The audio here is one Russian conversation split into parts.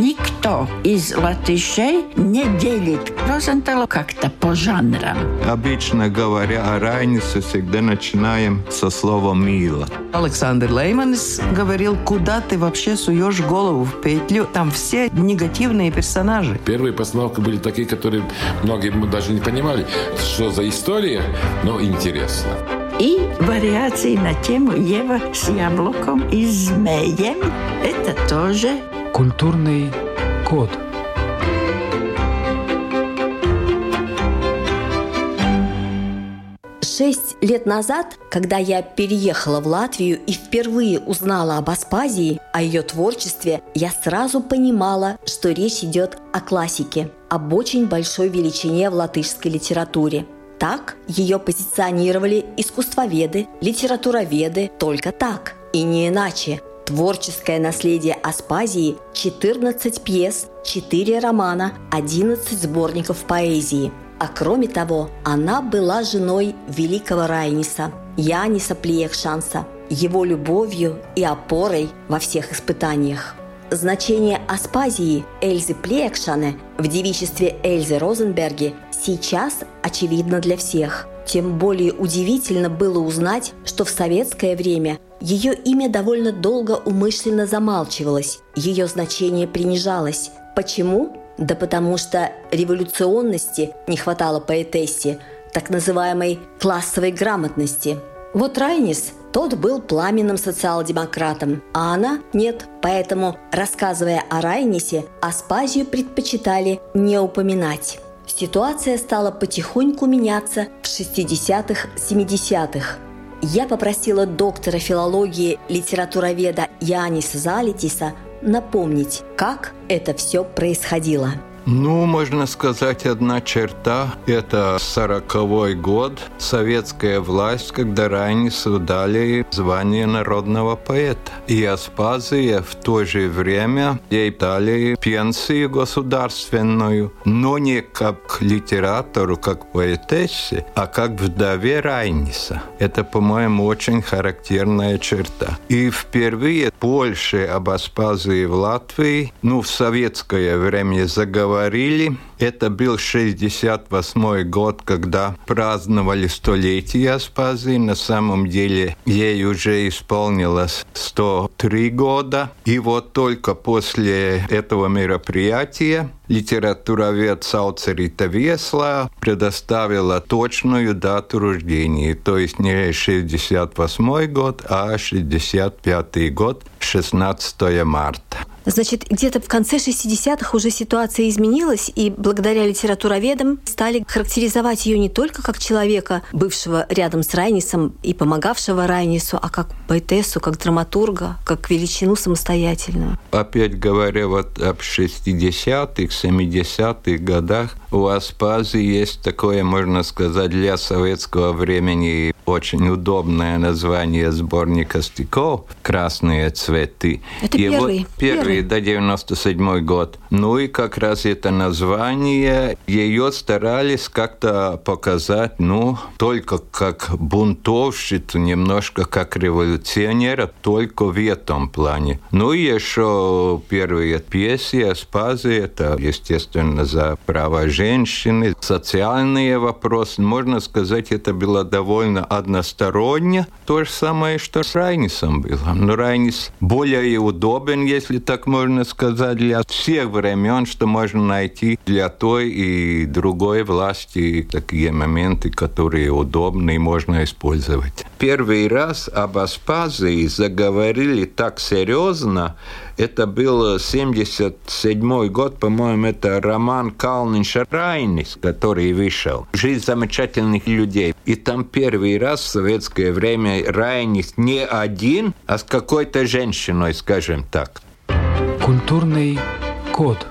никто из латышей не делит Розентала как-то по жанрам. Обычно говоря о Райнисе, всегда начинаем со слова «мило». Александр Лейманс говорил, куда ты вообще суешь голову в петлю. Там все негативные персонажи. Первые постановки были такие, которые многие даже не понимали, что за история, но интересно. И вариации на тему Ева с яблоком и змеем. Это тоже Культурный код. Шесть лет назад, когда я переехала в Латвию и впервые узнала об Аспазии, о ее творчестве, я сразу понимала, что речь идет о классике, об очень большой величине в латышской литературе. Так ее позиционировали искусствоведы, литературоведы, только так и не иначе. Творческое наследие Аспазии – 14 пьес, 4 романа, 11 сборников поэзии – а кроме того, она была женой великого Райниса, Яниса Плиехшанса, его любовью и опорой во всех испытаниях. Значение Аспазии Эльзы Плиекшане в девичестве Эльзы Розенберги сейчас очевидно для всех. Тем более удивительно было узнать, что в советское время ее имя довольно долго умышленно замалчивалось, ее значение принижалось. Почему? Да потому что революционности не хватало поэтессе, так называемой классовой грамотности. Вот Райнис, тот был пламенным социал-демократом, а она нет. Поэтому, рассказывая о Райнисе, Аспазию предпочитали не упоминать. Ситуация стала потихоньку меняться в 60-х, 70-х. Я попросила доктора филологии литературоведа Яниса Залитиса напомнить, как это все происходило. Ну, можно сказать, одна черта – это сороковой год, советская власть, когда Райнису дали звание народного поэта. И Аспазия в то же время ей дали пенсию государственную, но не как литератору, как поэтессе, а как вдове Райниса. Это, по-моему, очень характерная черта. И впервые больше об Аспазии в Латвии, ну, в советское время заговорили говорили. Это был 68 год, когда праздновали столетие Аспазии. На самом деле ей уже исполнилось 103 года. И вот только после этого мероприятия литературовед Сауцерита Весла предоставила точную дату рождения. То есть не 68 год, а 65 год, 16 марта. Значит, где-то в конце 60-х уже ситуация изменилась, и благодаря литературоведам стали характеризовать ее не только как человека, бывшего рядом с Райнисом и помогавшего Райнису, а как поэтессу, как драматурга, как величину самостоятельную. Опять говоря, вот об 60-х, 70-х годах у Аспазии есть такое, можно сказать, для советского времени очень удобное название сборника стихов «Красные цветы». Это и первый. Вот первый, до 97 год. Ну и как раз это название, ее старались как-то показать, ну, только как бунтовщицу, немножко как революционера, только в этом плане. Ну и еще первые пьесы Аспазии, это, естественно, за права женщины, социальные вопросы. Можно сказать, это было довольно односторонне. То же самое, что с Райнисом было. Но Райнис более удобен, если так можно сказать, для всех времен, что можно найти для той и другой власти такие моменты, которые удобны и можно использовать. Первый раз об Аспазии заговорили так серьезно, это был 77 год, по-моему, это роман Калнинш Райнис, который вышел. «Жизнь замечательных людей». И там первый раз в советское время Райнис не один, а с какой-то женщиной, скажем так. Культурный код.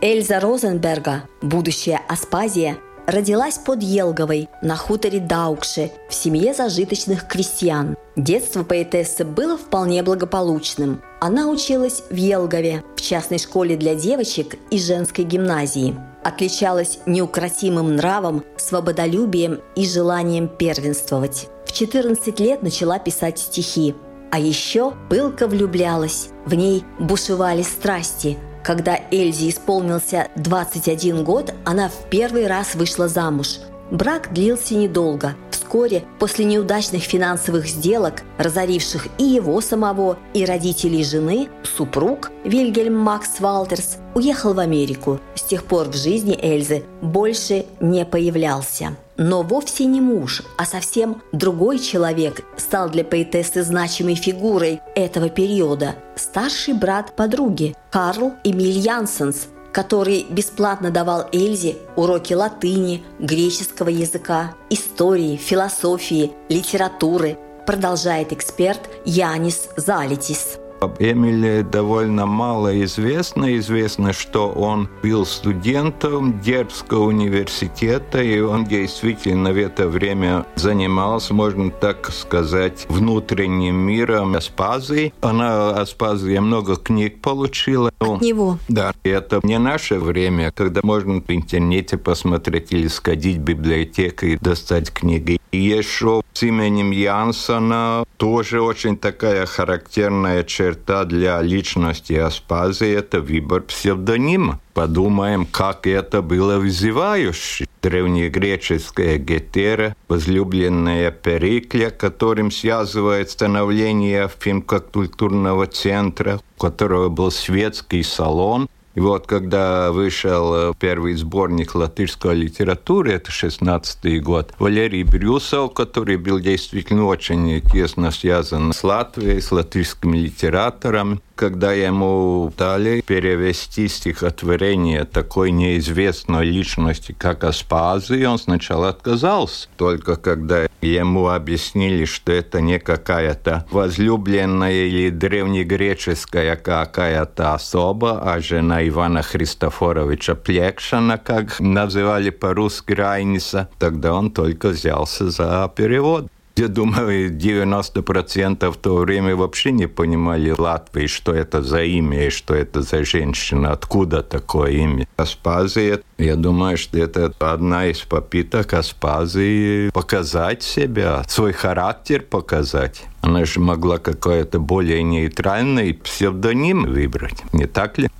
Эльза Розенберга, будущая Аспазия, родилась под Елговой на хуторе Даукши в семье зажиточных крестьян. Детство поэтессы было вполне благополучным. Она училась в Елгове, в частной школе для девочек и женской гимназии. Отличалась неукротимым нравом, свободолюбием и желанием первенствовать. В 14 лет начала писать стихи. А еще пылко влюблялась. В ней бушевали страсти. Когда Эльзе исполнился 21 год, она в первый раз вышла замуж. Брак длился недолго. Вскоре, после неудачных финансовых сделок, разоривших и его самого, и родителей жены, супруг Вильгельм Макс Валтерс уехал в Америку. С тех пор в жизни Эльзы больше не появлялся. Но вовсе не муж, а совсем другой человек стал для поэтессы значимой фигурой этого периода. Старший брат подруги Карл Эмиль Янсенс, который бесплатно давал Эльзе уроки латыни, греческого языка, истории, философии, литературы, продолжает эксперт Янис Залитис. Об Эмиле довольно мало известно. Известно, что он был студентом Дербского университета, и он действительно в это время занимался, можно так сказать, внутренним миром Аспазии. Она, Аспазия, много книг получила. От него? Да. И это не наше время, когда можно в интернете посмотреть или сходить в библиотеку и достать книги. Еще с именем Янсона тоже очень такая характерная черта для личности Аспазии – это выбор псевдонима. Подумаем, как это было вызывающе. Древнегреческая Гетера, возлюбленная Перикля, которым связывает становление финкультурного центра, у которого был светский салон, и вот когда вышел э, первый сборник латышской литературы, это 16 год, Валерий Брюсов, который был действительно очень тесно связан с Латвией, с латышскими литераторами, когда ему дали перевести стихотворение такой неизвестной личности, как Аспазы, он сначала отказался. Только когда ему объяснили, что это не какая-то возлюбленная или древнегреческая какая-то особа, а жена Ивана Христофоровича Плекшана, как называли по-русски Райниса, тогда он только взялся за перевод. Я думаю, 90% в то время вообще не понимали Латвии, что это за имя и что это за женщина, откуда такое имя. Аспазия, я думаю, что это одна из попыток Аспазии показать себя, свой характер показать. Она же могла какой-то более нейтральный псевдоним выбрать, не так ли?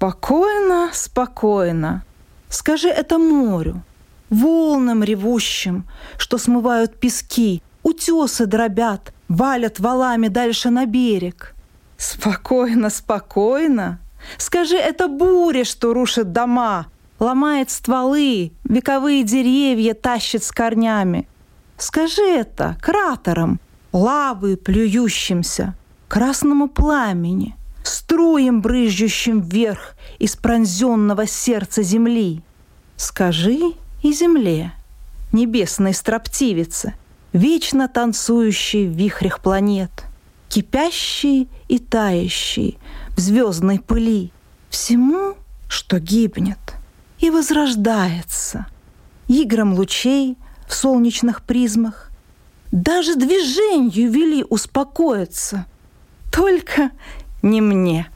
Спокойно, спокойно. Скажи это морю, волнам ревущим, что смывают пески, утесы дробят, валят валами дальше на берег. Спокойно, спокойно. Скажи это буре, что рушит дома, ломает стволы, вековые деревья тащит с корнями. Скажи это кратерам, лавы плюющимся, красному пламени – струем, брызжущим вверх из пронзенного сердца земли. Скажи и земле, небесной строптивице, вечно танцующей в вихрях планет, кипящей и тающей в звездной пыли, всему, что гибнет и возрождается, играм лучей в солнечных призмах, даже движению вели успокоиться. Только не мне.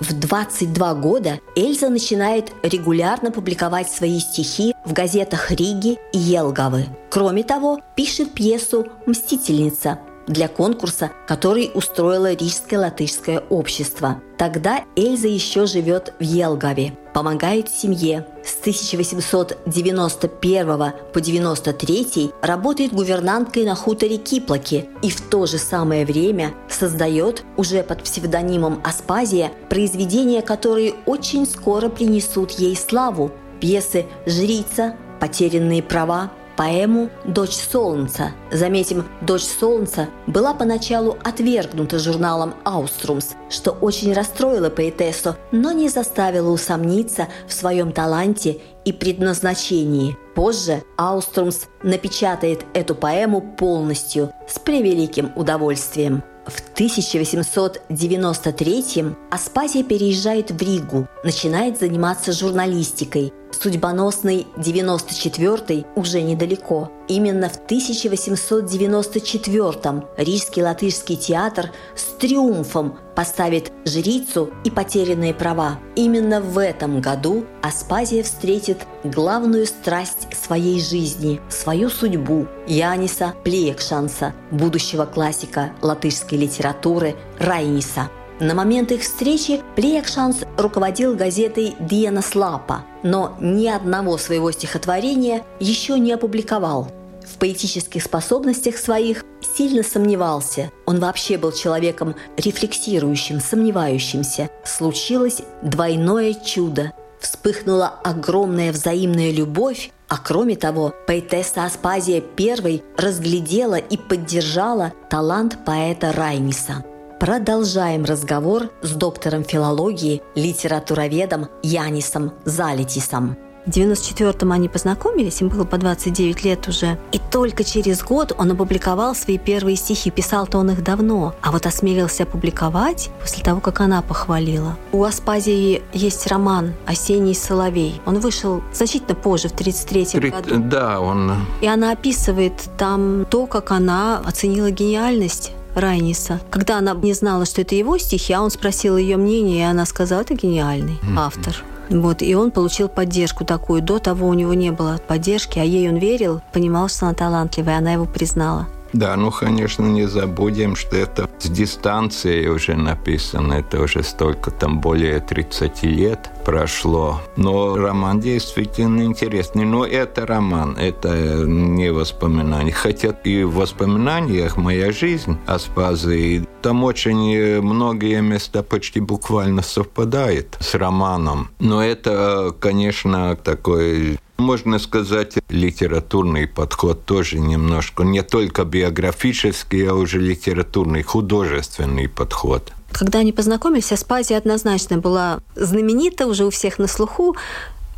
В 22 года Эльза начинает регулярно публиковать свои стихи в газетах Риги и Елгавы. Кроме того, пишет пьесу «Мстительница», для конкурса, который устроило Рижское латышское общество. Тогда Эльза еще живет в Елгаве, помогает семье. С 1891 по 93 работает гувернанткой на хуторе Киплаки и в то же самое время создает уже под псевдонимом Аспазия произведения, которые очень скоро принесут ей славу. Пьесы «Жрица», «Потерянные права», поэму «Дочь солнца». Заметим, «Дочь солнца» была поначалу отвергнута журналом «Ауструмс», что очень расстроило поэтессу, но не заставило усомниться в своем таланте и предназначении. Позже Ауструмс напечатает эту поэму полностью, с превеликим удовольствием. В 1893 Аспазия переезжает в Ригу, начинает заниматься журналистикой. Судьбоносный 94-й уже недалеко. Именно в 1894-м Рижский латышский театр с триумфом поставит «Жрицу» и «Потерянные права». Именно в этом году Аспазия встретит главную страсть своей жизни, свою судьбу – Яниса Плеекшанса, будущего классика латышской литературы Райниса – на момент их встречи Плеякшанс руководил газетой «Диана Слапа», но ни одного своего стихотворения еще не опубликовал. В поэтических способностях своих сильно сомневался. Он вообще был человеком рефлексирующим, сомневающимся. Случилось двойное чудо. Вспыхнула огромная взаимная любовь, а кроме того, поэтесса Аспазия I разглядела и поддержала талант поэта Райниса – Продолжаем разговор с доктором филологии, литературоведом Янисом Залитисом. В 94-м они познакомились, им было по 29 лет уже. И только через год он опубликовал свои первые стихи. Писал-то он их давно, а вот осмелился опубликовать после того, как она похвалила. У Аспазии есть роман «Осенний соловей». Он вышел значительно позже, в 33-м году. Да, он... И она описывает там то, как она оценила гениальность Райниса. Когда она не знала, что это его стихи, а он спросил ее мнение, и она сказала, это гениальный автор. Вот, и он получил поддержку такую. До того у него не было поддержки, а ей он верил, понимал, что она талантливая, она его признала. Да, ну, конечно, не забудем, что это с дистанции уже написано. Это уже столько, там, более 30 лет прошло. Но роман действительно интересный. Но это роман, это не воспоминания. Хотя и в воспоминаниях моя жизнь Аспазы, там очень многие места почти буквально совпадают с романом. Но это, конечно, такой можно сказать, литературный подход тоже немножко, не только биографический, а уже литературный, художественный подход. Когда они познакомились, Аспазия однозначно была знаменита, уже у всех на слуху.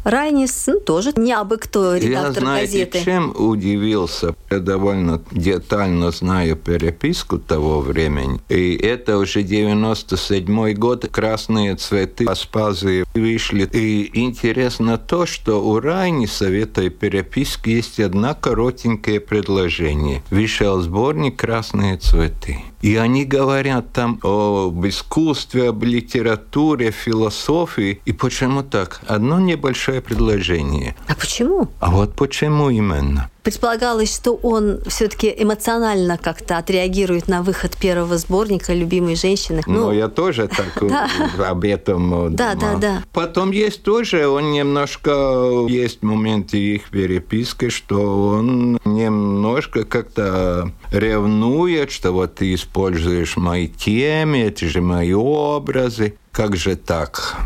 Райнис ну, тоже не абы кто редактор Я, знаете, газеты. чем удивился? Я довольно детально знаю переписку того времени. И это уже 97 год. Красные цветы Аспазии вышли. И интересно то, что у Райниса в этой переписке есть одна коротенькое предложение. Вышел сборник «Красные цветы». И они говорят там об искусстве, об литературе, философии. И почему так? Одно небольшое предложение. А почему? А вот почему именно? Предполагалось, что он все-таки эмоционально как-то отреагирует на выход первого сборника «Любимой женщины». Ну, ну я тоже так об этом Да, да, да. Потом есть тоже, он немножко, есть моменты их переписки, что он немножко как-то ревнует, что вот ты используешь мои темы, это же мои образы. Как же так?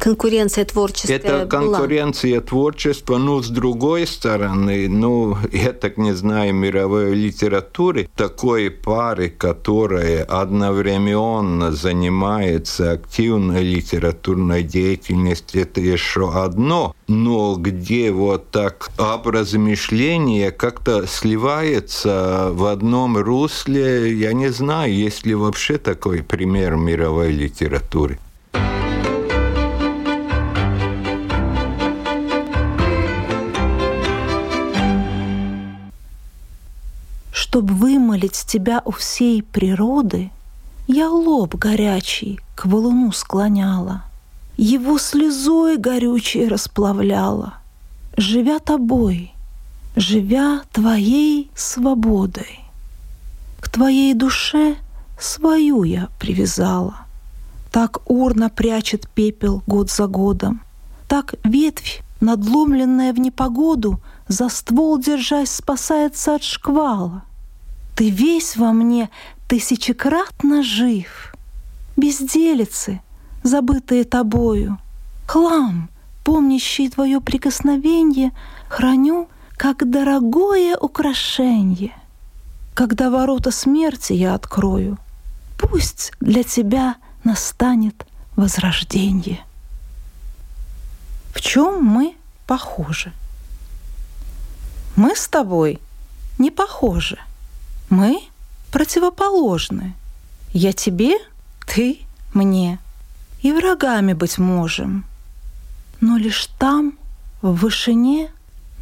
Конкуренция творчества Это конкуренция была. творчества, но с другой стороны, ну, я так не знаю мировой литературы, такой пары, которая одновременно занимается активной литературной деятельностью, это еще одно. Но где вот так образ мышления как-то сливается в одном русле, я не знаю, есть ли вообще такой пример мировой литературы. Чтоб вымолить тебя у всей природы, Я лоб горячий к валуну склоняла, Его слезой горючей расплавляла, Живя тобой, живя твоей свободой. К твоей душе свою я привязала. Так урна прячет пепел год за годом, Так ветвь, надломленная в непогоду, За ствол держась спасается от шквала. Ты весь во мне тысячекратно жив. Безделицы, забытые тобою, Хлам, помнящий твое прикосновение, Храню, как дорогое украшение. Когда ворота смерти я открою, Пусть для тебя настанет возрождение. В чем мы похожи? Мы с тобой не похожи — мы противоположны. Я тебе, ты мне. И врагами быть можем. Но лишь там, в вышине,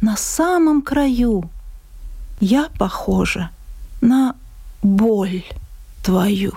на самом краю. Я похожа на боль твою.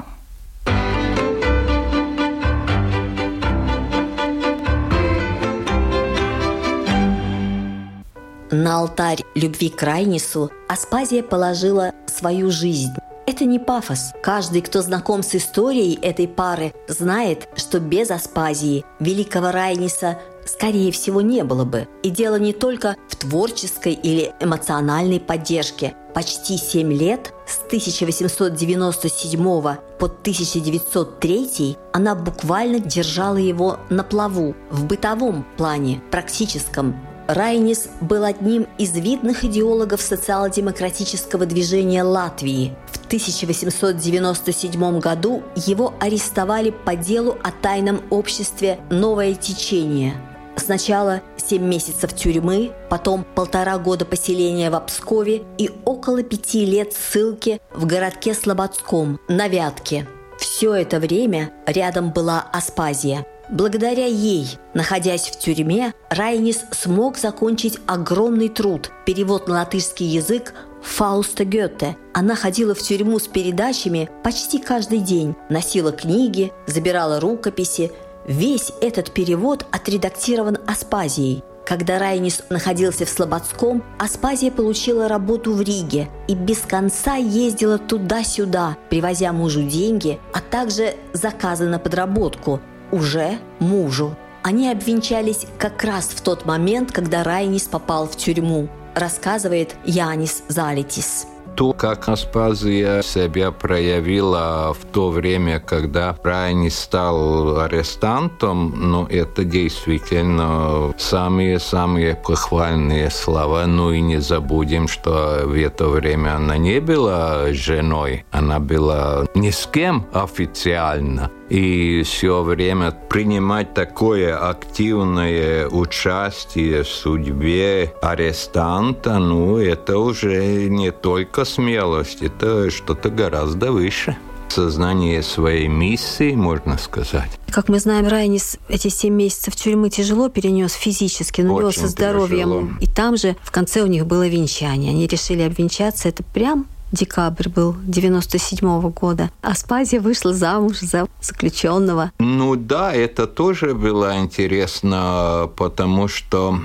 На алтарь любви к Райнису Аспазия положила свою жизнь. Это не пафос. Каждый, кто знаком с историей этой пары, знает, что без Аспазии великого Райниса скорее всего, не было бы. И дело не только в творческой или эмоциональной поддержке. Почти семь лет, с 1897 по 1903, она буквально держала его на плаву в бытовом плане, практическом, Райнис был одним из видных идеологов социал-демократического движения Латвии. В 1897 году его арестовали по делу о тайном обществе «Новое течение». Сначала 7 месяцев тюрьмы, потом полтора года поселения в Пскове и около пяти лет ссылки в городке Слободском на Вятке. Все это время рядом была Аспазия – Благодаря ей, находясь в тюрьме, Райнис смог закончить огромный труд – перевод на латышский язык Фауста Гёте. Она ходила в тюрьму с передачами почти каждый день, носила книги, забирала рукописи. Весь этот перевод отредактирован Аспазией. Когда Райнис находился в Слободском, Аспазия получила работу в Риге и без конца ездила туда-сюда, привозя мужу деньги, а также заказы на подработку – уже мужу. Они обвенчались как раз в тот момент, когда Райнис попал в тюрьму, рассказывает Янис Залитис. То, как Аспазия себя проявила в то время, когда Райни стал арестантом, ну, это действительно самые-самые похвальные слова. Ну и не забудем, что в это время она не была женой, она была ни с кем официально и все время принимать такое активное участие в судьбе арестанта, ну, это уже не только смелость, это что-то гораздо выше сознание своей миссии, можно сказать. Как мы знаем, Райнис эти семь месяцев тюрьмы тяжело перенес физически, но него со здоровьем. Тяжело. И там же в конце у них было венчание. Они решили обвенчаться. Это прям декабрь был 97 -го года. Аспазия вышла замуж за заключенного. Ну да, это тоже было интересно, потому что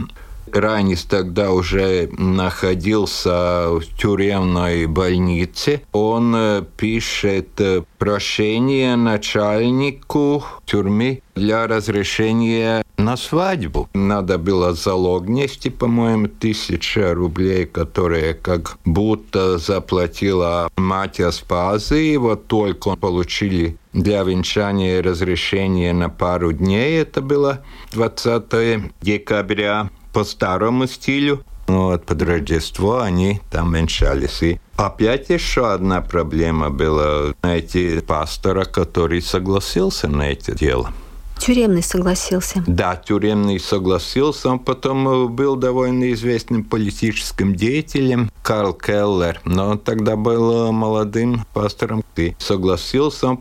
Ранис тогда уже находился в тюремной больнице. Он э, пишет э, прошение начальнику тюрьмы для разрешения на свадьбу. Надо было залог внести, по-моему, тысяча рублей, которые как будто заплатила мать Аспазы. И вот только получили для венчания разрешение на пару дней. Это было 20 декабря по старому стилю. Вот, под Рождество они там венчались. И опять еще одна проблема была найти пастора, который согласился на это дело. Тюремный согласился. Да, тюремный согласился. Он потом был довольно известным политическим деятелем, Карл Келлер. Но он тогда был молодым пастором. И согласился.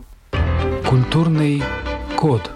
Культурный код.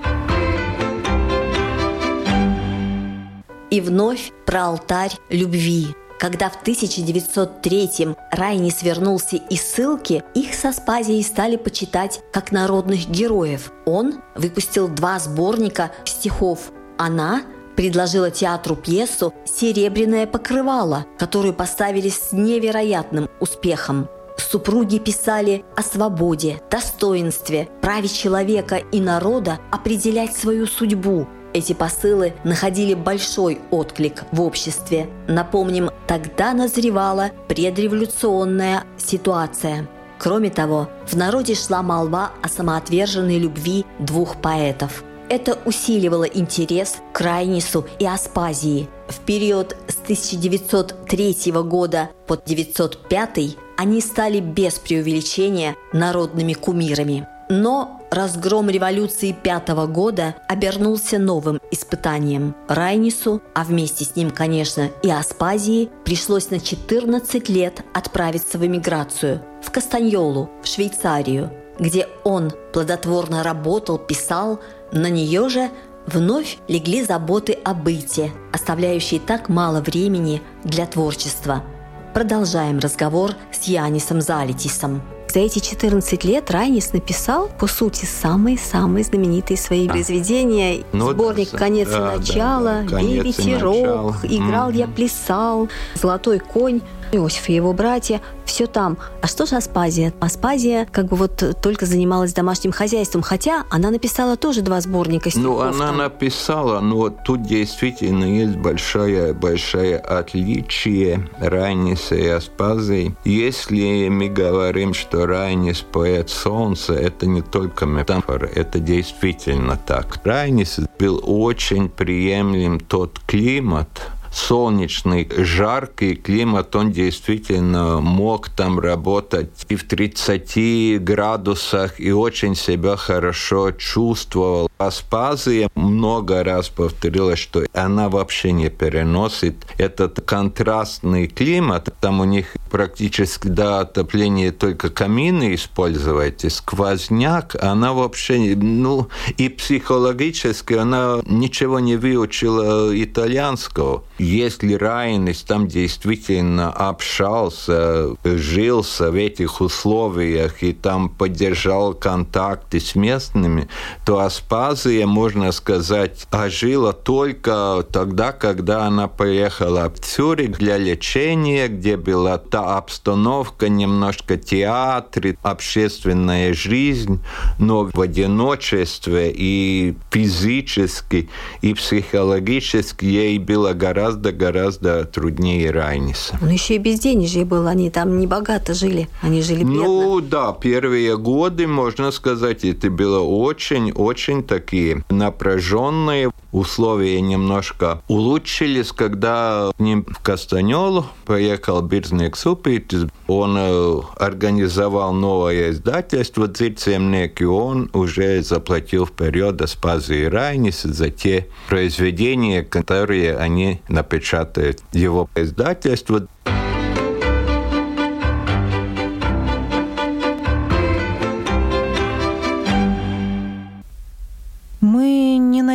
И вновь про алтарь любви. Когда в 1903-м Райнис вернулся из ссылки, их со Спазией стали почитать как народных героев. Он выпустил два сборника стихов. Она предложила театру пьесу «Серебряное покрывало», которую поставили с невероятным успехом. Супруги писали о свободе, достоинстве, праве человека и народа определять свою судьбу, эти посылы находили большой отклик в обществе. Напомним, тогда назревала предреволюционная ситуация. Кроме того, в народе шла молва о самоотверженной любви двух поэтов. Это усиливало интерес к Райнису и Аспазии. В период с 1903 года по 1905 они стали без преувеличения народными кумирами. Но разгром революции пятого года обернулся новым испытанием. Райнису, а вместе с ним, конечно, и Аспазии, пришлось на 14 лет отправиться в эмиграцию в Кастаньолу, в Швейцарию, где он плодотворно работал, писал, на нее же вновь легли заботы о быте, оставляющие так мало времени для творчества. Продолжаем разговор с Янисом Залитисом. За эти 14 лет Райнис написал, по сути, самые-самые знаменитые свои а. произведения. Ну, Сборник «Конец да, и начало», да, да. «Бей ветерок», «Играл mm-hmm. я, плясал», «Золотой конь». Иосиф и его братья, все там. А что же Аспазия? Аспазия как бы вот только занималась домашним хозяйством, хотя она написала тоже два сборника стихов. Ну, она там. написала, но тут действительно есть большое, большое отличие Райниса и Аспазии. Если мы говорим, что Райнис поэт солнца, это не только метафора, это действительно так. Райнис был очень приемлем тот климат, солнечный, жаркий климат, он действительно мог там работать и в 30 градусах, и очень себя хорошо чувствовал. Аспазия много раз повторила, что она вообще не переносит этот контрастный климат. Там у них практически до отопления только камины используете, сквозняк, она вообще, ну, и психологически она ничего не выучила итальянского. Если Райнис там действительно общался, жился в этих условиях и там поддержал контакты с местными, то Аспазия, можно сказать, ожила только тогда, когда она поехала в Цюрих для лечения, где была та обстановка, немножко театр, общественная жизнь, но в одиночестве и физически, и психологически ей было гораздо гораздо-гораздо труднее Райниса. Ну, еще и безденежье было, они там не богато жили, они жили бедно. Ну, да, первые годы, можно сказать, это было очень-очень такие напряженные. Условия немножко улучшились, когда к ним в Кастанелу поехал Бирзник Супитис. Он э, организовал новое издательство «Дзирцемник», и он уже заплатил вперед Аспазии Райнис за те произведения, которые они напечатает его издательство.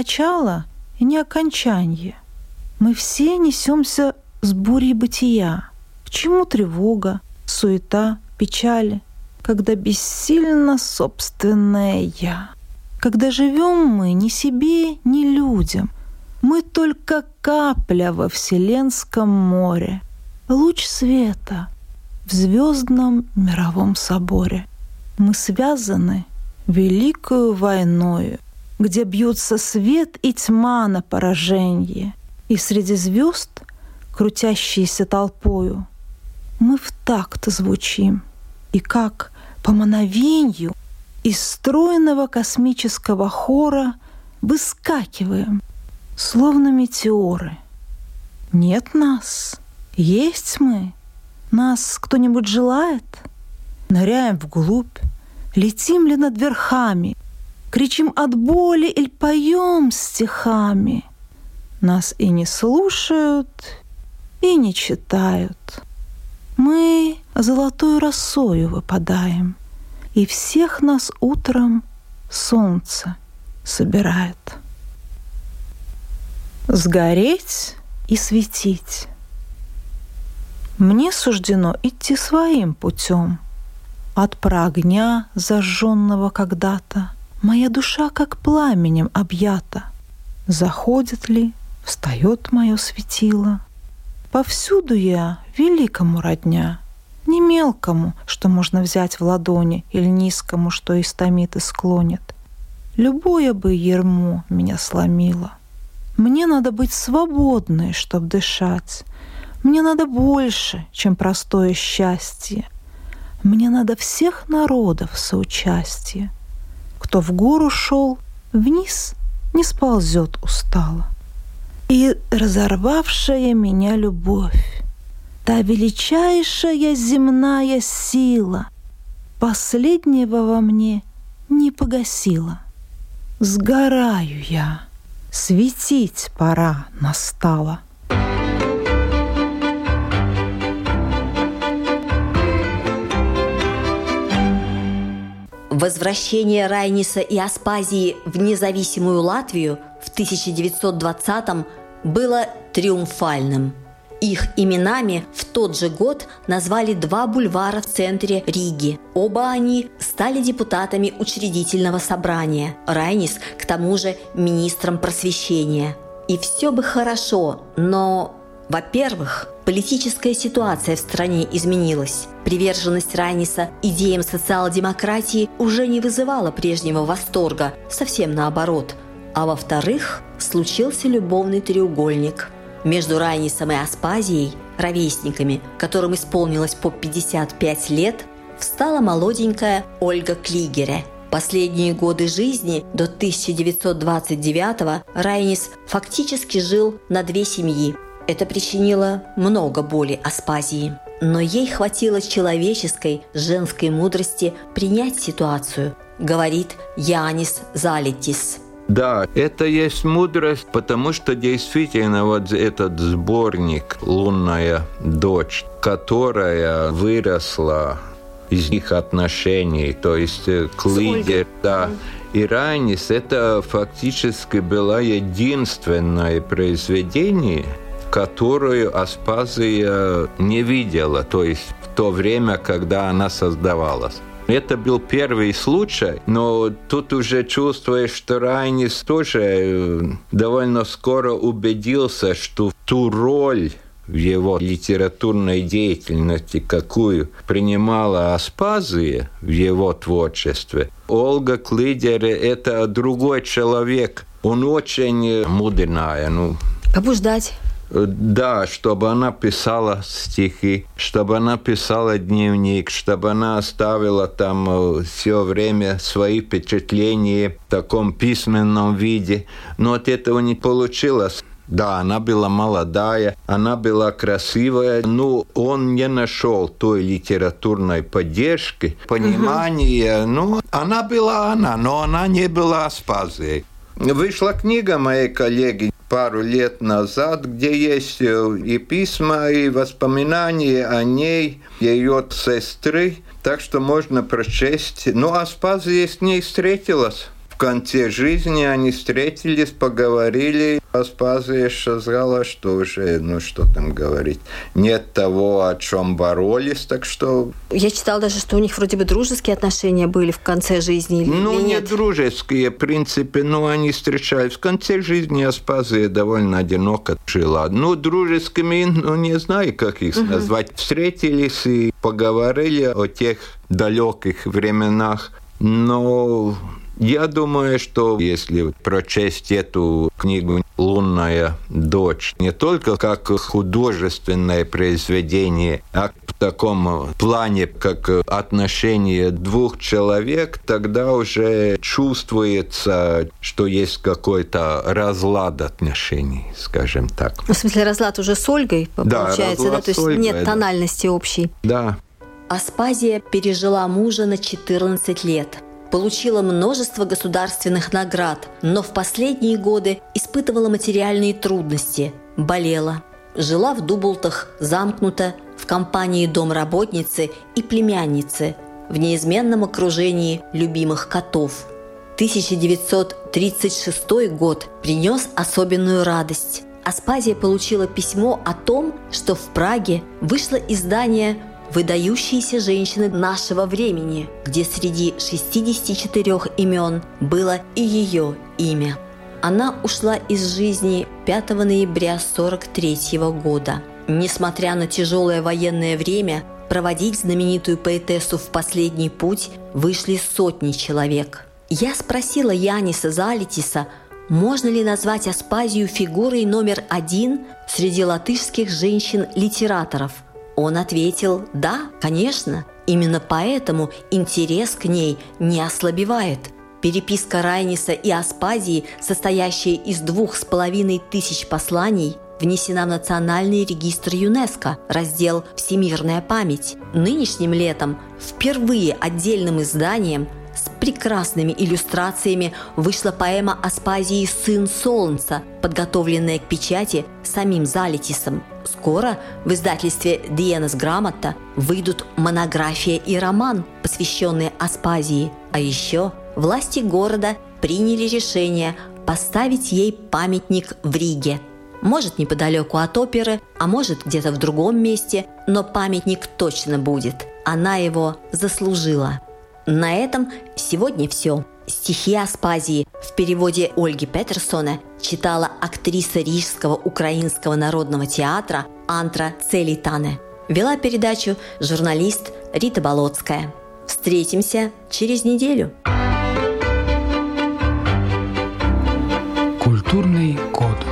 Начало и не окончание. Мы все несемся с бурей бытия. К чему тревога, суета, печали, когда бессильно собственное «я»? Когда живем мы ни себе, ни людям, мы только капля во Вселенском море, луч света в звездном мировом соборе. Мы связаны великою войною, где бьются свет и тьма на поражение, и среди звезд, крутящиеся толпою, мы в такт звучим, и как по мановению из стройного космического хора выскакиваем — словно метеоры. Нет нас, есть мы. Нас кто-нибудь желает? Ныряем вглубь, летим ли над верхами, кричим от боли или поем стихами. Нас и не слушают, и не читают. Мы золотую росою выпадаем, и всех нас утром солнце собирает сгореть и светить. Мне суждено идти своим путем. От огня, зажженного когда-то, моя душа как пламенем объята. Заходит ли, встает мое светило. Повсюду я великому родня, не мелкому, что можно взять в ладони, или низкому, что истомит и склонит. Любое бы ермо меня сломило — мне надо быть свободной, чтобы дышать. Мне надо больше, чем простое счастье. Мне надо всех народов соучастие. Кто в гору шел, вниз не сползет устало. И разорвавшая меня любовь, та величайшая земная сила, последнего во мне не погасила. Сгораю я Светить пора настала. Возвращение Райниса и Аспазии в независимую Латвию в 1920-м было триумфальным. Их именами в тот же год назвали два бульвара в центре Риги. Оба они стали депутатами учредительного собрания. Райнис, к тому же, министром просвещения. И все бы хорошо, но во-первых, политическая ситуация в стране изменилась. Приверженность Райниса идеям социал-демократии уже не вызывала прежнего восторга, совсем наоборот. А во-вторых, случился любовный треугольник. Между Райнисом и Аспазией, ровесниками, которым исполнилось по 55 лет, встала молоденькая Ольга Клигере – Последние годы жизни до 1929 Райнис фактически жил на две семьи это причинило много боли Аспазии. Но ей хватило человеческой, женской мудрости принять ситуацию, говорит Янис Залитис. Да, это есть мудрость, потому что действительно вот этот сборник «Лунная дочь», которая выросла из их отношений, то есть э, Клидер, да, и Райнис, это фактически было единственное произведение, которую Аспазия не видела, то есть в то время, когда она создавалась. Это был первый случай, но тут уже чувствуешь, что Райнис тоже э, довольно скоро убедился, что ту роль в его литературной деятельности, какую принимала Аспазия в его творчестве. Ольга Клидер – это другой человек. Он очень мудрая. Ну, Побуждать. Да, чтобы она писала стихи, чтобы она писала дневник, чтобы она оставила там э, все время свои впечатления в таком письменном виде. Но от этого не получилось. Да, она была молодая, она была красивая, но он не нашел той литературной поддержки, понимания. Угу. Ну, она была она, но она не была Аспазией. Вышла книга моей коллеги пару лет назад, где есть э, и письма, и воспоминания о ней, ее сестры, так что можно прочесть. Ну, Аспазия с ней встретилась в конце жизни они встретились, поговорили. Аспазия сказала, что уже, ну что там говорить, нет того, о чем боролись, так что... Я читала даже, что у них вроде бы дружеские отношения были в конце жизни. Ну, или не нет? дружеские, в принципе, но они встречались. В конце жизни Аспазия довольно одиноко жила. Ну, дружескими, ну, не знаю, как их угу. назвать. Встретились и поговорили о тех далеких временах. Но я думаю, что если прочесть эту книгу «Лунная дочь» не только как художественное произведение, а в таком плане, как отношение двух человек, тогда уже чувствуется, что есть какой-то разлад отношений, скажем так. Ну, в смысле, разлад уже с Ольгой, да, получается, да? То есть Ольгой, нет да. тональности общей. Да. Аспазия пережила мужа на 14 лет – получила множество государственных наград, но в последние годы испытывала материальные трудности, болела. Жила в Дублтах, замкнута, в компании домработницы и племянницы, в неизменном окружении любимых котов. 1936 год принес особенную радость. Аспазия получила письмо о том, что в Праге вышло издание выдающиеся женщины нашего времени, где среди 64 имен было и ее имя. Она ушла из жизни 5 ноября 43 года. Несмотря на тяжелое военное время, проводить знаменитую поэтессу в последний путь вышли сотни человек. Я спросила Яниса Залитиса, можно ли назвать Аспазию фигурой номер один среди латышских женщин-литераторов – он ответил «Да, конечно, именно поэтому интерес к ней не ослабевает». Переписка Райниса и Аспазии, состоящая из двух с половиной тысяч посланий, внесена в Национальный регистр ЮНЕСКО, раздел «Всемирная память». Нынешним летом впервые отдельным изданием с прекрасными иллюстрациями вышла поэма Аспазии «Сын солнца», подготовленная к печати самим Залитисом. Скоро в издательстве «Диенас Грамота» выйдут монография и роман, посвященные Аспазии. А еще власти города приняли решение поставить ей памятник в Риге. Может, неподалеку от оперы, а может, где-то в другом месте, но памятник точно будет. Она его заслужила. На этом сегодня все. Стихи Аспазии в переводе Ольги Петерсона читала актриса Рижского украинского народного театра Антра Целитане. Вела передачу журналист Рита Болотская. Встретимся через неделю. Культурный код.